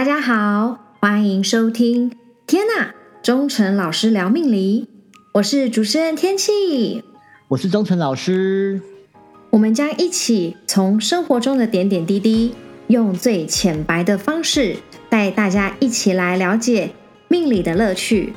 大家好，欢迎收听。天呐，忠诚老师聊命理，我是主持人天气，我是忠诚老师。我们将一起从生活中的点点滴滴，用最浅白的方式，带大家一起来了解命理的乐趣。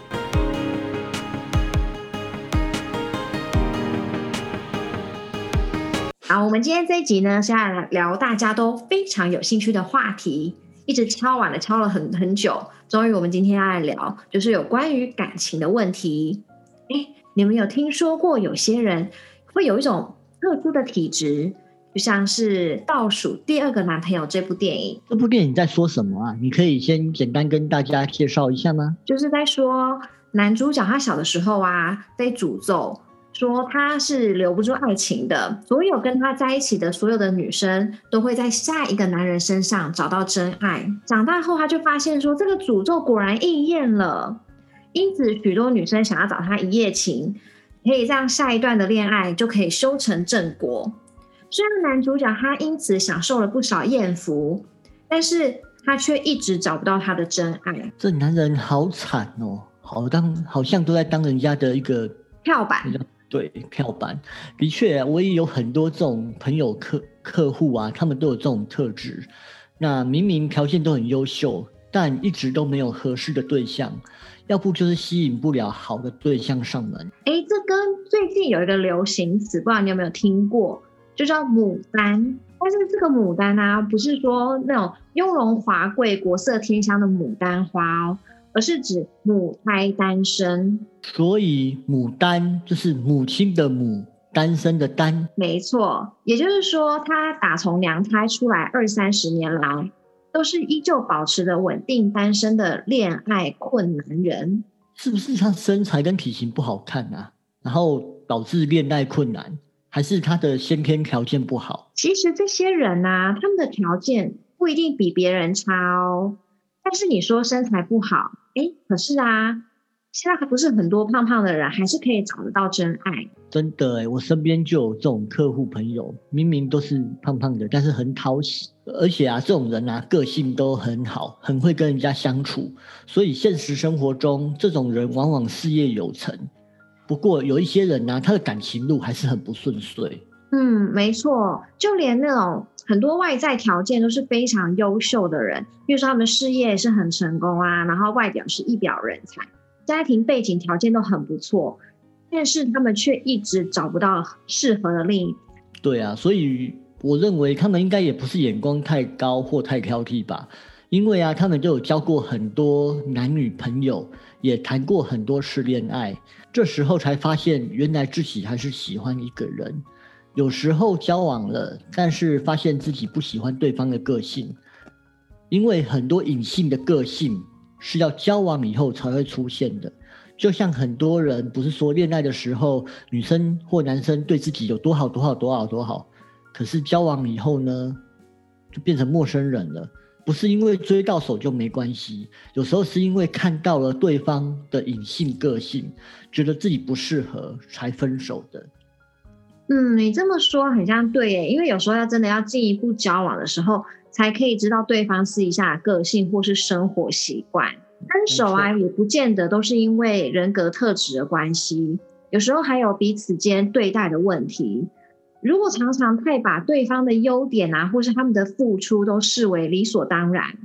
好，我们今天这一集呢，是要聊大家都非常有兴趣的话题。一直敲碗了，敲了很很久，终于我们今天要来聊，就是有关于感情的问题。哎，你们有听说过有些人会有一种特殊的体质，就像是《倒数第二个男朋友》这部电影。这部电影在说什么啊？你可以先简单跟大家介绍一下吗？就是在说男主角他小的时候啊，被诅咒。说他是留不住爱情的，所有跟他在一起的所有的女生都会在下一个男人身上找到真爱。长大后，他就发现说这个诅咒果然应验了，因此许多女生想要找他一夜情，可以让下一段的恋爱就可以修成正果。虽然男主角他因此享受了不少艳福，但是他却一直找不到他的真爱。这男人好惨哦，好当好像都在当人家的一个跳板。对，跳板的确，我也有很多这种朋友客客户啊，他们都有这种特质。那明明条件都很优秀，但一直都没有合适的对象，要不就是吸引不了好的对象上门。哎，这跟最近有一个流行词，不知道你有没有听过，就叫牡丹。但是这个牡丹呢，不是说那种雍容华贵、国色天香的牡丹花哦。而是指母胎单身，所以牡丹就是母亲的母，单身的单。没错，也就是说，他打从娘胎出来二三十年来，都是依旧保持着稳定单身的恋爱困难人。是不是他身材跟体型不好看啊？然后导致恋爱困难，还是他的先天条件不好？其实这些人呢，他们的条件不一定比别人差哦。但是你说身材不好。哎，可是啊，现在还不是很多胖胖的人，还是可以找得到真爱。真的哎，我身边就有这种客户朋友，明明都是胖胖的，但是很讨喜，而且啊，这种人啊，个性都很好，很会跟人家相处，所以现实生活中，这种人往往事业有成。不过有一些人呢，他的感情路还是很不顺遂。嗯，没错，就连那种。很多外在条件都是非常优秀的人，比如说他们事业是很成功啊，然后外表是一表人才，家庭背景条件都很不错，但是他们却一直找不到适合的另一半。对啊，所以我认为他们应该也不是眼光太高或太挑剔吧，因为啊，他们都有交过很多男女朋友，也谈过很多次恋爱，这时候才发现原来自己还是喜欢一个人。有时候交往了，但是发现自己不喜欢对方的个性，因为很多隐性的个性是要交往以后才会出现的。就像很多人不是说恋爱的时候，女生或男生对自己有多好多好多好多好，可是交往以后呢，就变成陌生人了。不是因为追到手就没关系，有时候是因为看到了对方的隐性个性，觉得自己不适合才分手的。嗯，你这么说很像对耶，因为有时候要真的要进一步交往的时候，才可以知道对方私底下的个性或是生活习惯。分手啊，也不见得都是因为人格特质的关系，有时候还有彼此间对待的问题。如果常常太把对方的优点啊，或是他们的付出都视为理所当然，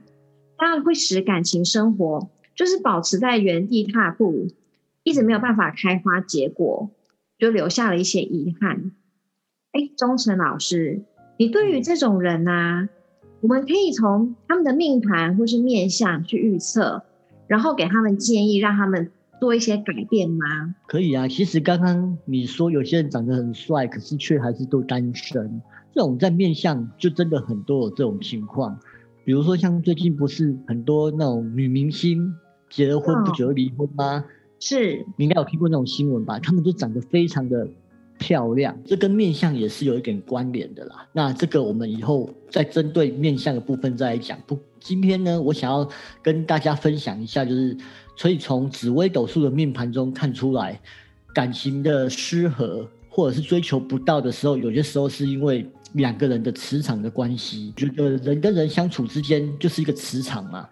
当然会使感情生活就是保持在原地踏步，一直没有办法开花结果。就留下了一些遗憾。哎，忠诚老师，你对于这种人呢，我们可以从他们的命盘或是面相去预测，然后给他们建议，让他们做一些改变吗？可以啊。其实刚刚你说有些人长得很帅，可是却还是都单身，这种在面相就真的很多有这种情况。比如说像最近不是很多那种女明星结了婚不久离婚吗？是，你应该有听过那种新闻吧？他们都长得非常的漂亮，这跟面相也是有一点关联的啦。那这个我们以后再针对面相的部分再来讲。不，今天呢，我想要跟大家分享一下，就是可以从紫微斗数的命盘中看出来，感情的失和或者是追求不到的时候，有些时候是因为两个人的磁场的关系，觉得人跟人相处之间就是一个磁场嘛。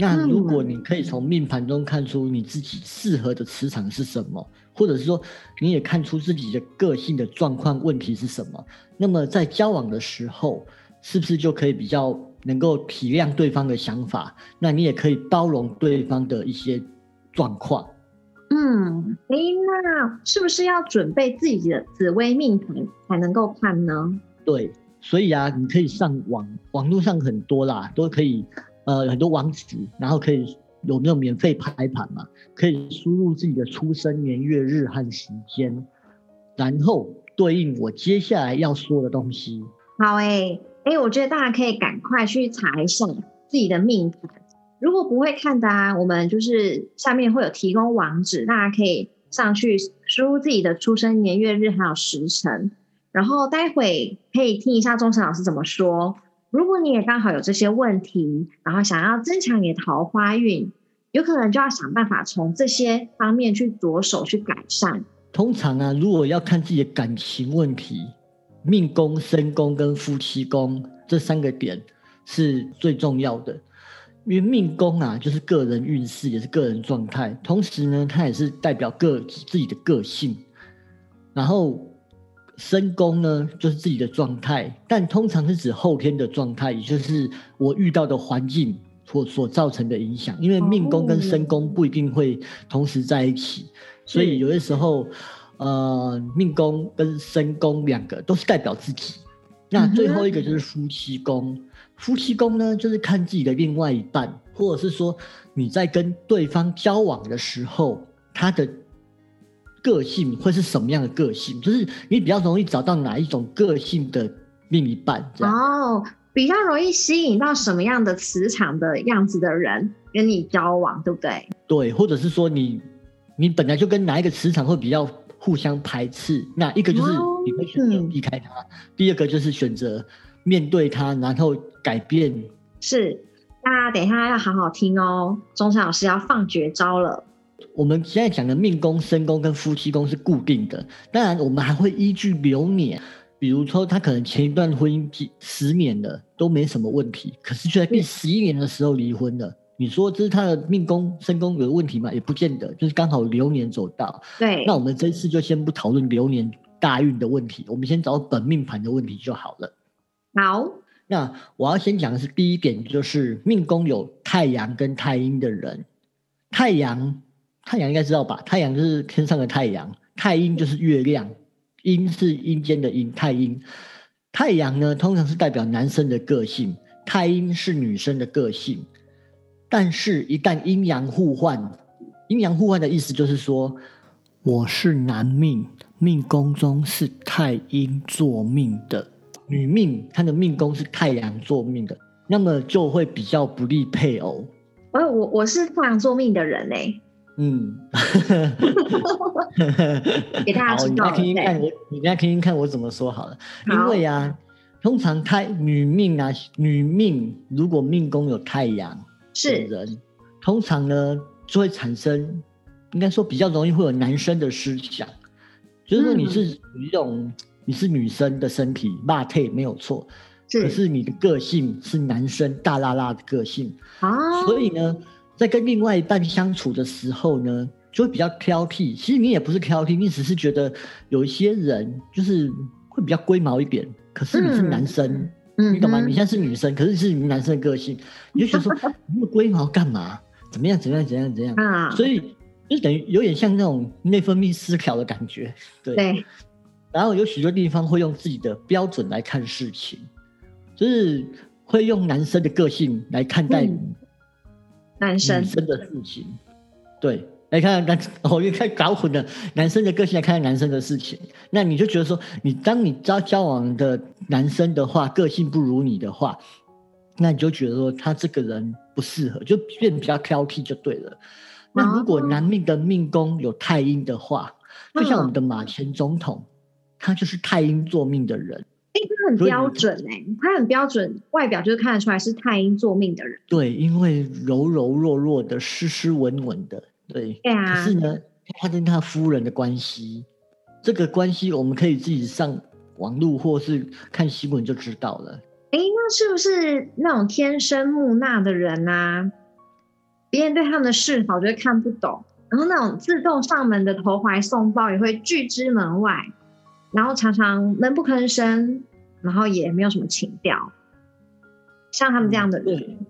那如果你可以从命盘中看出你自己适合的磁场是什么，或者是说你也看出自己的个性的状况问题是什么，那么在交往的时候，是不是就可以比较能够体谅对方的想法？那你也可以包容对方的一些状况。嗯，诶，那是不是要准备自己的紫微命盘才能够看呢？对，所以啊，你可以上网，网络上很多啦，都可以。呃，很多网址，然后可以有没有免费排盘嘛？可以输入自己的出生年月日和时间，然后对应我接下来要说的东西。好诶，哎，我觉得大家可以赶快去查一下自己的命盘。如果不会看的啊，我们就是下面会有提供网址，大家可以上去输入自己的出生年月日还有时辰，然后待会可以听一下钟诚老师怎么说。如果你也刚好有这些问题，然后想要增强你的桃花运，有可能就要想办法从这些方面去着手去改善。通常啊，如果要看自己的感情问题，命宫、身宫跟夫妻宫这三个点是最重要的。因为命宫啊，就是个人运势，也是个人状态，同时呢，它也是代表个自己的个性。然后。身宫呢，就是自己的状态，但通常是指后天的状态，也就是我遇到的环境所所造成的影响。因为命宫跟身宫不一定会同时在一起，所以有的时候，呃，命宫跟身宫两个都是代表自己。那最后一个就是夫妻宫，夫妻宫呢，就是看自己的另外一半，或者是说你在跟对方交往的时候，他的。个性会是什么样的个性？就是你比较容易找到哪一种个性的另一半？哦，比较容易吸引到什么样的磁场的样子的人跟你交往，对不对？对，或者是说你你本来就跟哪一个磁场会比较互相排斥？那一个就是你会选择避开他，第二个就是选择面对他，然后改变。是，那等一下要好好听哦，钟山老师要放绝招了。我们现在讲的命宫、身宫跟夫妻宫是固定的，当然我们还会依据流年，比如说他可能前一段婚姻几十年了都没什么问题，可是就在第十一年的时候离婚了。你说这是他的命宫、身宫有问题吗？也不见得，就是刚好流年走到。对，那我们这次就先不讨论流年大运的问题，我们先找本命盘的问题就好了。好，那我要先讲的是第一点，就是命宫有太阳跟太阴的人，太阳。太阳应该知道吧？太阳就是天上的太阳，太阴就是月亮，阴是阴间的阴，太阴。太阳呢，通常是代表男生的个性，太阴是女生的个性。但是，一旦阴阳互换，阴阳互换的意思就是说，我是男命，命宫中是太阴坐命的，女命她的命宫是太阳坐命的，那么就会比较不利配偶。我我我是太阳坐命的人嘞。嗯，给大家知道。你听听看，我你大家听听看我怎么说好了。因为啊，通常太女命啊，女命如果命宫有太阳是。人，通常呢就会产生，应该说比较容易会有男生的思想，就是说你是一种你是女生的身体，骂退没有错，可是你的个性是男生大辣辣的个性。啊，所以呢。在跟另外一半相处的时候呢，就会比较挑剔。其实你也不是挑剔，你只是觉得有一些人就是会比较龟毛一点。可是你是男生，你懂吗？你现在是女生，可是是男生的个性，你就觉得说那么龟毛干嘛？怎么样？怎么样？怎样？怎样？啊！所以就等于有点像那种内分泌失调的感觉。对。然后有许多地方会用自己的标准来看事情，就是会用男生的个性来看待。男生。的事情，对，来看男，我一看搞混了，男生的个性来看男生的事情，那你就觉得说，你当你交交往的男生的话，个性不如你的话，那你就觉得说他这个人不适合，就变比较挑剔就对了。那如果男命的命宫有太阴的话，就像我们的马前总统，他就是太阴坐命的人。很标准哎，他很标准，外表就是看得出来是太阴做命的人。对，因为柔柔弱弱的，斯斯文文的，对。对啊。可是呢，他跟他夫人的关系，这个关系我们可以自己上网络或是看新闻就知道了。哎，那是不是那种天生木讷的人啊？别人对他们的示好就会看不懂，然后那种自动上门的投怀送抱也会拒之门外，然后常常闷不吭声，然后也没有什么情调。像他们这样的人，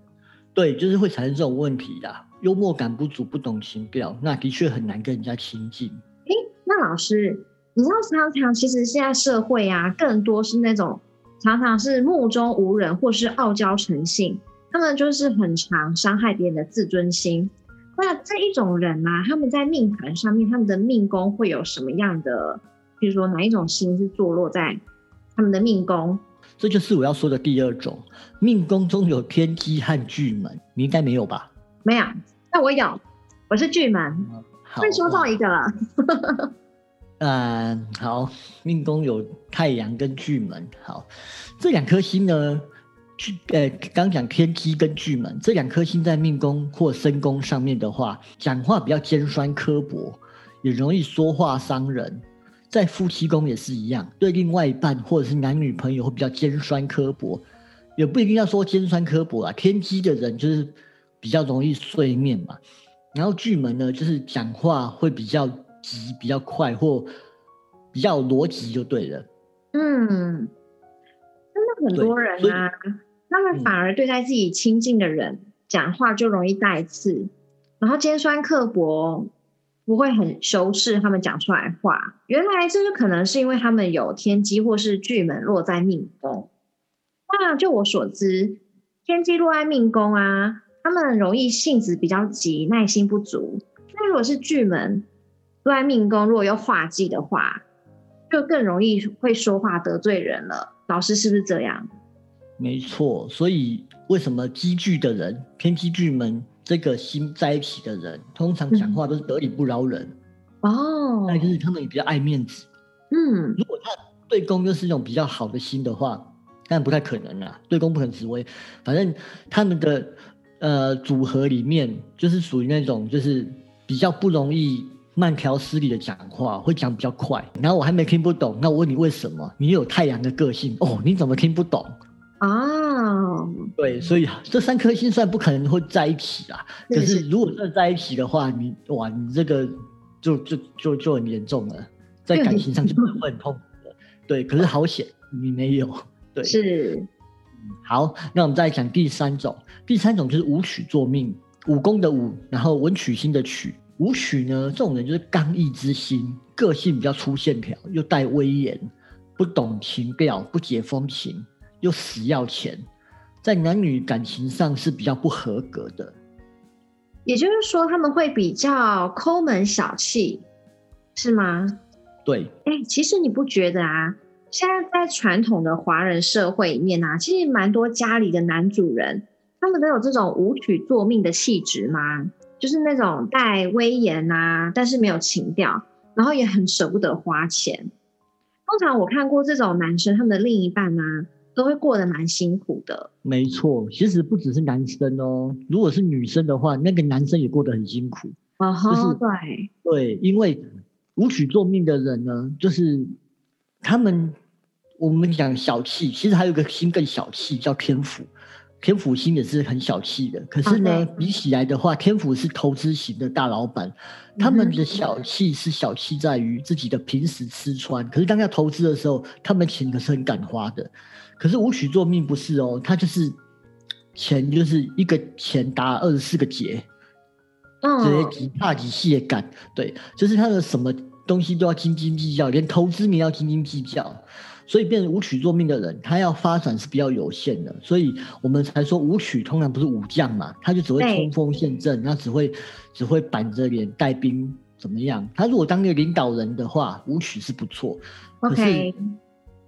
对，就是会产生这种问题的。幽默感不足，不懂情调，那的确很难跟人家亲近。哎，那老师，你知道常常其实现在社会啊，更多是那种常常是目中无人，或是傲娇成性，他们就是很常伤害别人的自尊心。那这一种人啊，他们在命盘上面，他们的命宫会有什么样的？比如说哪一种星是坐落在他们的命宫？这就是我要说的第二种，命宫中有天机和巨门，你应该没有吧？没有，那我有，我是巨门，会说到一个了。嗯，好，命宫有太阳跟巨门，好，这两颗星呢，巨呃，刚讲天机跟巨门这两颗星在命宫或身宫上面的话，讲话比较尖酸刻薄，也容易说话伤人。在夫妻宫也是一样，对另外一半或者是男女朋友会比较尖酸刻薄，也不一定要说尖酸刻薄啊。天机的人就是。比较容易碎面嘛，然后巨门呢，就是讲话会比较急、比较快，或比较逻辑就对了。嗯，真的很多人啊，他们反而对待自己亲近的人讲话就容易带刺，然后尖酸刻薄，不会很修饰他们讲出来话。原来这就可能是因为他们有天机或是巨门落在命宫。那就我所知，天机落在命宫啊。他们容易性子比较急，耐心不足。那如果是巨门落在命宫，如果又化忌的话，就更容易会说话得罪人了。老师是不是这样？没错，所以为什么积聚的人，天机巨门这个心在一起的人，通常讲话都是得理不饶人哦。那就是他们也比较爱面子。嗯，如果他对公又是一种比较好的心的话，但不太可能啊。对公不可能紫薇，反正他们的。呃，组合里面就是属于那种，就是比较不容易慢条斯理的讲话，会讲比较快。然后我还没听不懂，那我问你为什么？你有太阳的个性哦，你怎么听不懂？哦，对，所以这三颗星算不可能会在一起啊。可是如果真的在一起的话，你哇，你这个就就就就很严重了，在感情上就会很痛苦的。对，可是好险你没有。对，是。好，那我们再讲第三种。第三种就是武曲作命，武功的武，然后文曲星的曲。武曲呢，这种人就是刚毅之心，个性比较粗线条，又带威严，不懂情调，不解风情，又死要钱，在男女感情上是比较不合格的。也就是说，他们会比较抠门小气，是吗？对。哎，其实你不觉得啊？现在在传统的华人社会里面啊，其实蛮多家里的男主人，他们都有这种舞曲作命的气质吗？就是那种带威严啊，但是没有情调，然后也很舍不得花钱。通常我看过这种男生，他们的另一半啊，都会过得蛮辛苦的。没错，其实不只是男生哦，如果是女生的话，那个男生也过得很辛苦。啊哈，对对，因为武曲做命的人呢，就是。他们，我们讲小气，其实还有个心更小气，叫天府。天府星也是很小气的，可是呢，比起来的话，天府是投资型的大老板，他们的小气是小气在于自己的平时吃穿，可是当要投资的时候，他们钱可是很敢花的。可是武曲做命不是哦，他就是钱就是一个钱打二十四个结，这些几大几细也敢，对，就是他的什么。东西都要斤斤计较，连投资你要斤斤计较，所以变成武曲作命的人，他要发展是比较有限的，所以我们才说武曲通常不是武将嘛，他就只会冲锋陷阵，他只会只会板着脸带兵怎么样？他如果当个领导人的话，武曲是不错。可是，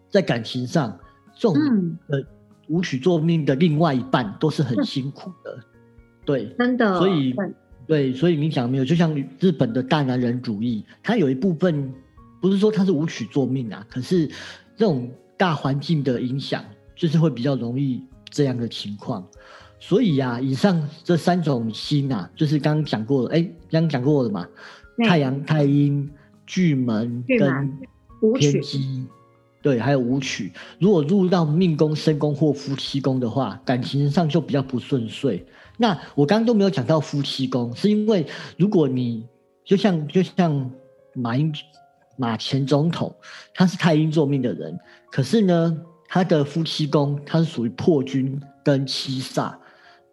在感情上，这种呃舞曲作命的另外一半都是很辛苦的，对，真的，所以。对，所以你讲没有，就像日本的大男人主义，它有一部分不是说它是舞曲作命啊，可是这种大环境的影响，就是会比较容易这样的情况。所以呀，以上这三种星啊，就是刚刚讲过了，哎，刚刚讲过了嘛，太阳、太阴、巨门跟天机，对，还有武曲，如果入到命宫、身宫或夫妻宫的话，感情上就比较不顺遂。那我刚刚都没有讲到夫妻宫，是因为如果你就像就像马英马前总统，他是太阴座命的人，可是呢，他的夫妻宫他是属于破军跟七煞，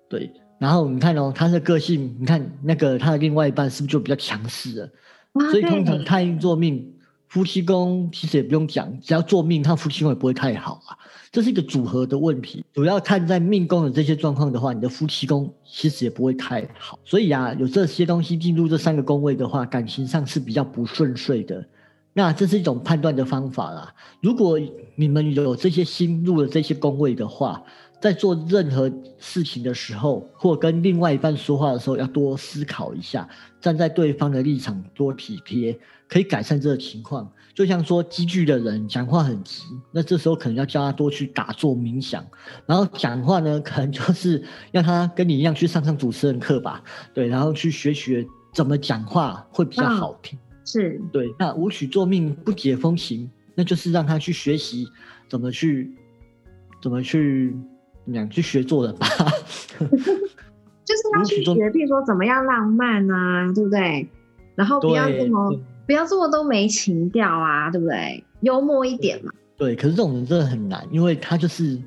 对。然后你看哦，他的个性，你看那个他的另外一半是不是就比较强势了？所以通常太阴座命。夫妻宫其实也不用讲，只要做命，他夫妻宫也不会太好啊。这是一个组合的问题，主要看在命宫的这些状况的话，你的夫妻宫其实也不会太好。所以啊，有这些东西进入这三个宫位的话，感情上是比较不顺遂的。那这是一种判断的方法啦。如果你们有这些心入了这些宫位的话，在做任何事情的时候，或跟另外一半说话的时候，要多思考一下，站在对方的立场，多体贴，可以改善这个情况。就像说积聚的人讲话很急，那这时候可能要叫他多去打坐冥想，然后讲话呢，可能就是让他跟你一样去上上主持人课吧，对，然后去学学怎么讲话会比较好听。是对。那武曲作命不解风情，那就是让他去学习怎么去，怎么去。讲去学做人吧，就是要去学，比如说怎么样浪漫啊，对不对？然后不要这么不要这么都没情调啊，对不对？幽默一点嘛。对，可是这种人真的很难，因为他就是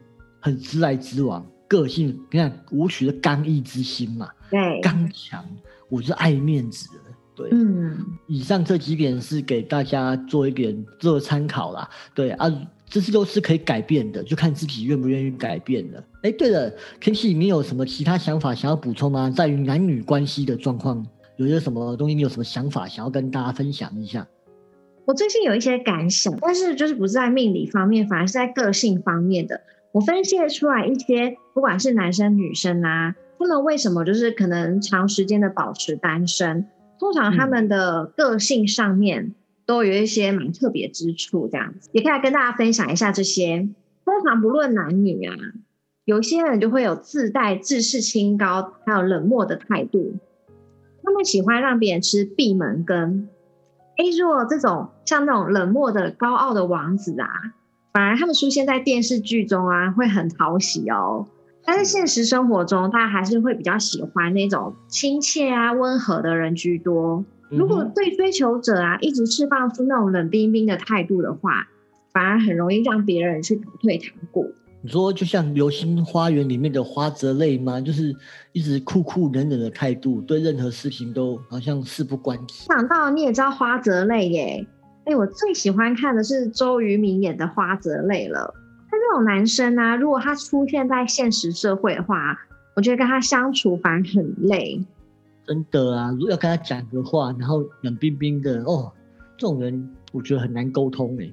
很直来直往，个性你看舞曲的刚毅之心嘛，对，刚强，我是爱面子的，对，嗯。以上这几点是给大家做一点做参考啦，对啊。这些都是可以改变的，就看自己愿不愿意改变了。哎，对了，Kitty，，你有什么其他想法想要补充吗？在于男女关系的状况，有些什么东西，你有什么想法想要跟大家分享一下？我最近有一些感想，但是就是不是在命理方面，反而是在个性方面的。我分析出来一些，不管是男生女生啊，他们为什么就是可能长时间的保持单身，通常他们的个性上面。都有一些蛮特别之处，这样子也可以来跟大家分享一下这些。通常不论男女啊，有些人就会有自带自视清高，还有冷漠的态度。他们喜欢让别人吃闭门羹。哎，如果这种像那种冷漠的高傲的王子啊，反而他们出现在电视剧中啊，会很讨喜哦。但是现实生活中，大家还是会比较喜欢那种亲切啊、温和的人居多。如果对追求者啊一直释放出那种冷冰冰的态度的话，反而很容易让别人去打退堂鼓。你说就像《流星花园》里面的花泽类吗？就是一直酷酷冷冷的态度，对任何事情都好像事不关己。想到你也知道花泽类耶？哎，我最喜欢看的是周渝民演的花泽类了。他这种男生啊，如果他出现在现实社会的话，我觉得跟他相处反而很累。真的啊，如果要跟他讲个话，然后冷冰冰的哦，这种人我觉得很难沟通哎。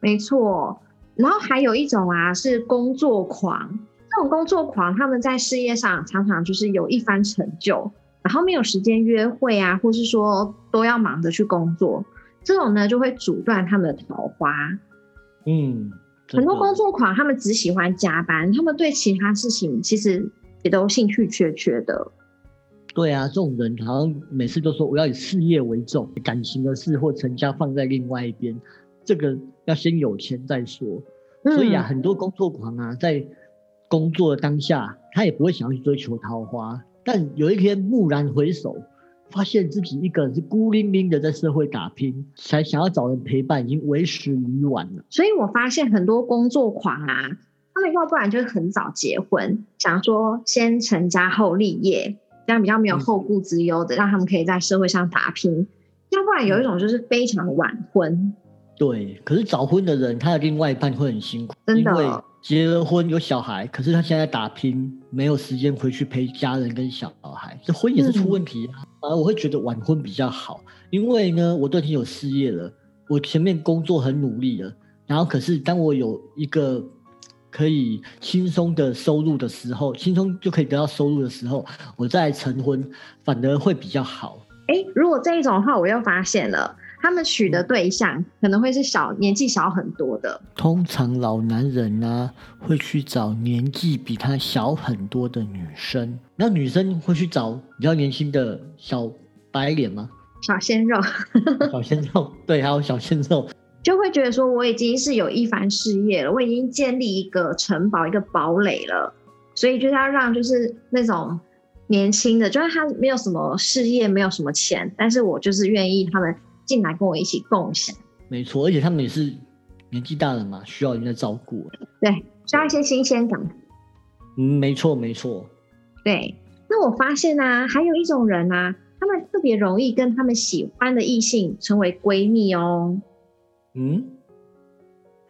没错，然后还有一种啊是工作狂，这种工作狂他们在事业上常常就是有一番成就，然后没有时间约会啊，或是说都要忙着去工作，这种呢就会阻断他们的桃花。嗯，很多工作狂他们只喜欢加班，他们对其他事情其实也都兴趣缺缺的。对啊，这种人好像每次都说我要以事业为重，感情的事或成家放在另外一边，这个要先有钱再说。所以啊，很多工作狂啊，在工作当下，他也不会想要去追求桃花，但有一天蓦然回首，发现自己一个人是孤零零的在社会打拼，才想要找人陪伴，已经为时已晚了。所以我发现很多工作狂啊，他们要不然就是很早结婚，想说先成家后立业。这样比较没有后顾之忧的，让他们可以在社会上打拼。要不然有一种就是非常晚婚。对，可是早婚的人，他的另外一半会很辛苦，真的。因为结了婚有小孩，可是他现在打拼，没有时间回去陪家人跟小孩，这婚也是出问题啊。而我会觉得晚婚比较好，因为呢，我都已经有事业了，我前面工作很努力了，然后可是当我有一个。可以轻松的收入的时候，轻松就可以得到收入的时候，我再成婚反而会比较好。哎，如果这一种的话，我又发现了，他们娶的对象可能会是小年纪小很多的。通常老男人呢会去找年纪比他小很多的女生，那女生会去找比较年轻的小白脸吗？小鲜肉，小鲜肉，对，还有小鲜肉。就会觉得说我已经是有一番事业了，我已经建立一个城堡、一个堡垒了，所以就是要让就是那种年轻的，就是他没有什么事业、没有什么钱，但是我就是愿意他们进来跟我一起共享。没错，而且他们也是年纪大了嘛，需要人家照顾。对，需要一些新鲜感。嗯，没错没错。对，那我发现呢，还有一种人啊，他们特别容易跟他们喜欢的异性成为闺蜜哦。嗯，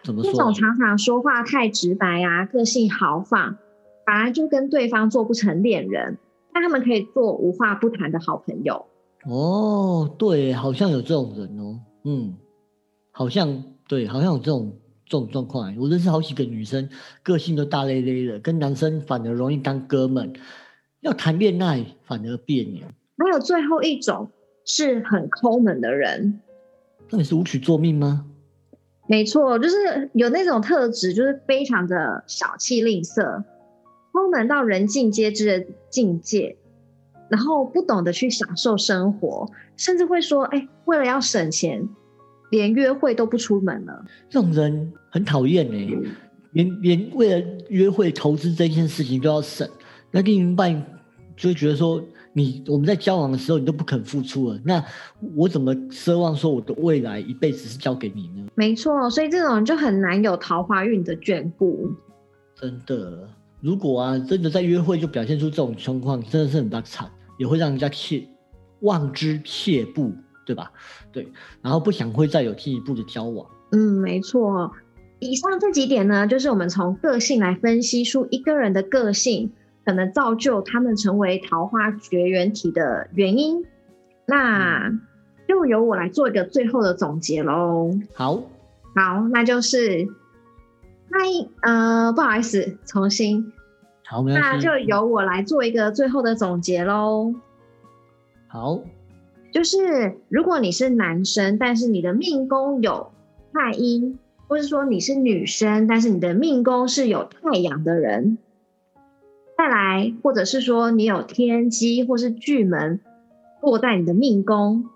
怎么说？那种常常说话太直白啊，个性豪放，反而就跟对方做不成恋人，但他们可以做无话不谈的好朋友。哦，对，好像有这种人哦。嗯，好像对，好像有这种这种状况。我认识好几个女生，个性都大咧咧的，跟男生反而容易当哥们，要谈恋爱反而别扭。还有最后一种是很抠门的人，那你是无曲作命吗？没错，就是有那种特质，就是非常的小气吝啬，抠门到人尽皆知的境界，然后不懂得去享受生活，甚至会说：“哎，为了要省钱，连约会都不出门了。”这种人很讨厌哎，连连为了约会投资这件事情都要省，那另一半就会觉得说。你我们在交往的时候，你都不肯付出了，那我怎么奢望说我的未来一辈子是交给你呢？没错，所以这种人就很难有桃花运的眷顾。真的，如果啊，真的在约会就表现出这种情况，真的是很大惨，也会让人家切望之却步，对吧？对，然后不想会再有进一步的交往。嗯，没错。以上这几点呢，就是我们从个性来分析出一个人的个性。可能造就他们成为桃花绝缘体的原因，那就由我来做一个最后的总结喽。好，好，那就是那呃，不好意思，重新。好，那就由我来做一个最后的总结喽。好，就是如果你是男生，但是你的命宫有太阴，或是说你是女生，但是你的命宫是有太阳的人。再来，或者是说你有天机或是巨门落在你的命宫，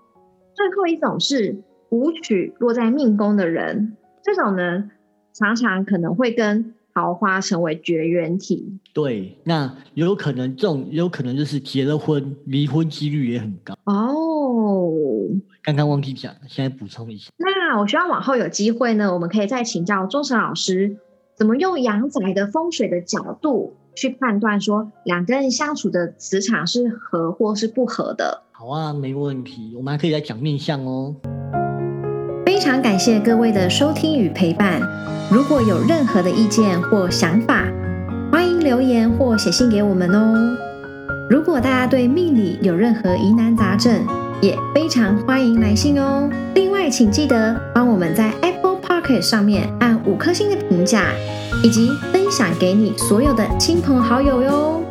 最后一种是武曲落在命宫的人，这种呢常常可能会跟桃花成为绝缘体。对，那有可能这种有可能就是结了婚，离婚几率也很高。哦，刚刚忘记讲，现在补充一下。那我希望往后有机会呢，我们可以再请教钟诚老师，怎么用阳宅的风水的角度。去判断说两个人相处的磁场是合或是不合的。好啊，没问题，我们还可以来讲面相哦。非常感谢各位的收听与陪伴。如果有任何的意见或想法，欢迎留言或写信给我们哦。如果大家对命理有任何疑难杂症，也非常欢迎来信哦。另外，请记得帮我们在 Apple Pocket 上面按五颗星的评价。以及分享给你所有的亲朋好友哟。